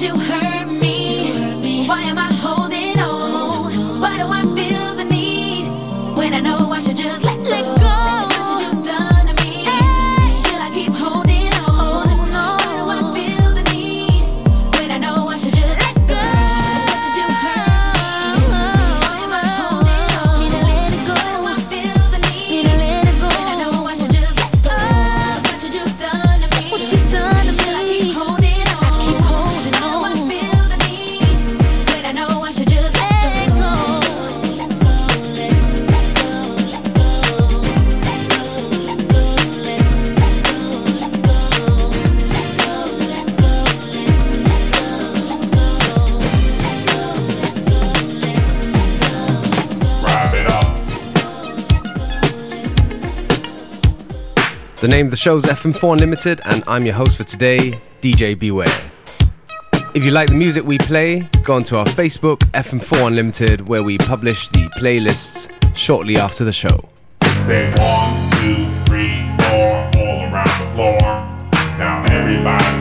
you hurt name the show's FM4 Unlimited, and I'm your host for today, DJ Beware. If you like the music we play, go onto our Facebook, FM4 Unlimited, where we publish the playlists shortly after the show. Say one, two, three, four, all around the floor. Now everybody.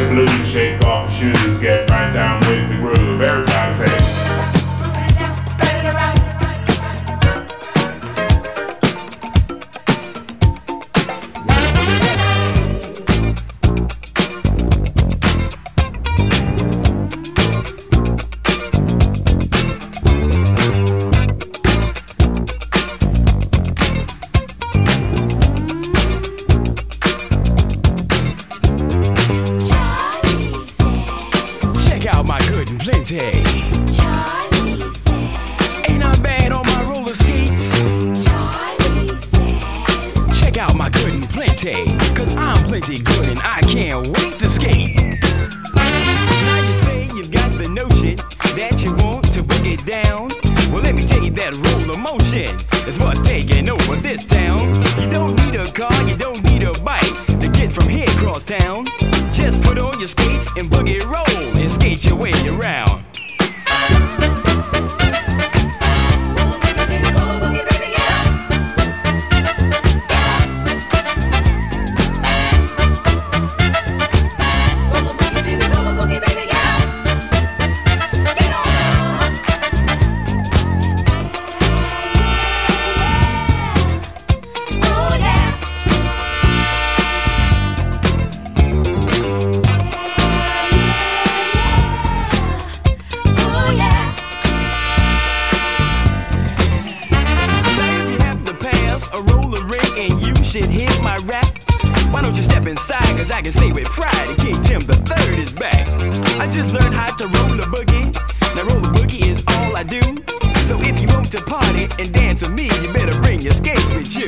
your shake off your shoes, get right down. shit hit my rap? Why don't you step inside? Cause I can say with pride King Tim the third is back. I just learned how to roll boogie. Now roll boogie is all I do. So if you want to party and dance with me, you better bring your skates with you.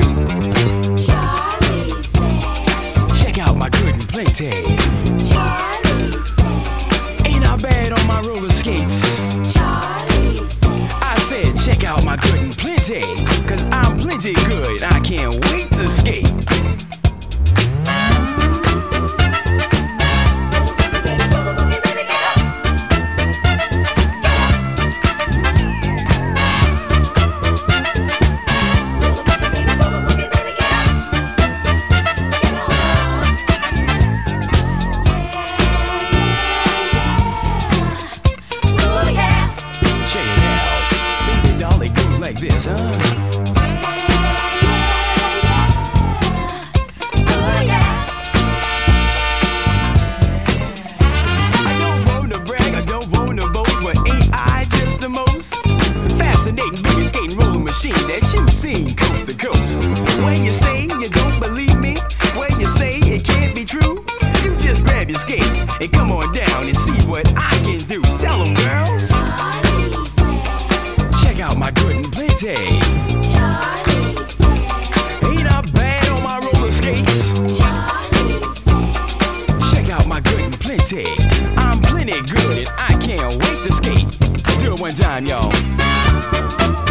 Charlie says, Check out my good and play tag. Ain't I bad on my roller skates? Charlie I said, check out my good and plenty. Tchau.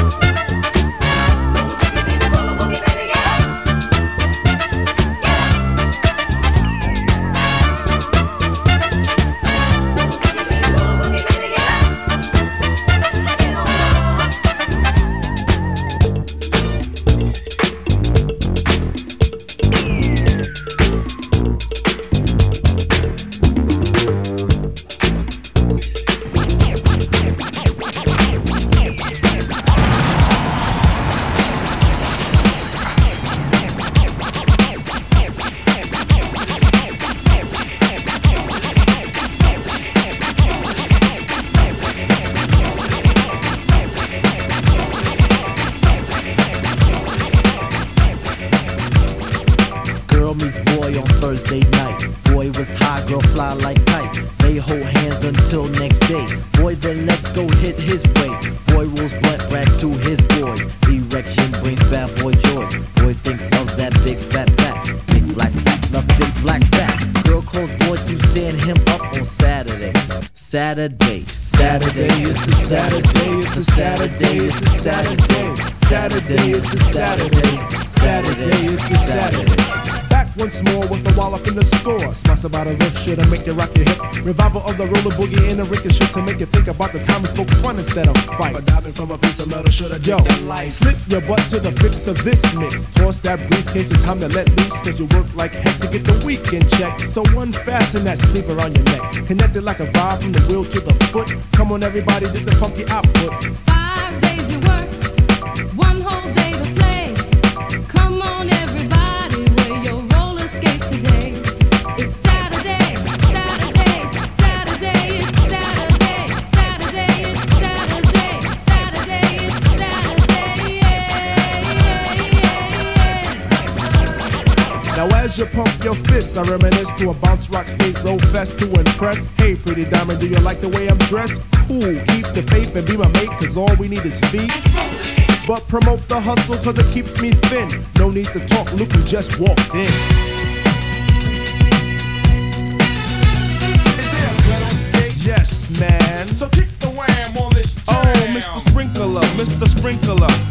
of this mix. Toss that briefcase, it's time to let loose. Cause you work like heck to get the weekend check. So unfasten that sleeper on your neck. Connected like a vibe from the wheel to the foot. Come on, everybody, get the funky output. Now as you pump your fists, I reminisce to a bounce rock skate roll fest to impress. Hey, pretty diamond, do you like the way I'm dressed? Cool, keep the faith and be my mate, cause all we need is feet. But promote the hustle cause it keeps me thin. No need to talk, look who just walked in. Is there a on stage? Yes, man. So kick the wham on this oh, jam. Oh, Mr. Sprinkler, Mr. Sprinkler.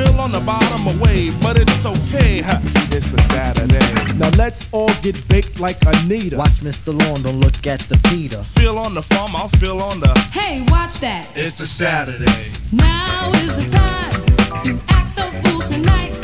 Spill on the bottom of wave, but it's okay. Ha, It's a Saturday. Now let's all get baked like Anita. Watch Mr. Lawn, don't look at the Peter. Feel on the farm, I'll feel on the. Hey, watch that. It's a Saturday. Now is the time to act the fool tonight.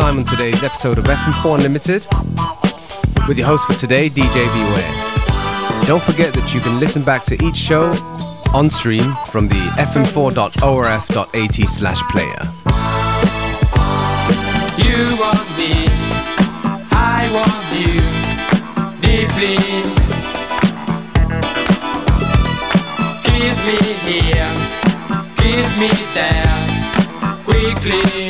Time on today's episode of FM4 Unlimited with your host for today, DJ Beware. Don't forget that you can listen back to each show on stream from the fm4.orf.at slash player. You want me, I want you deeply. Kiss me here, kiss me there, quickly.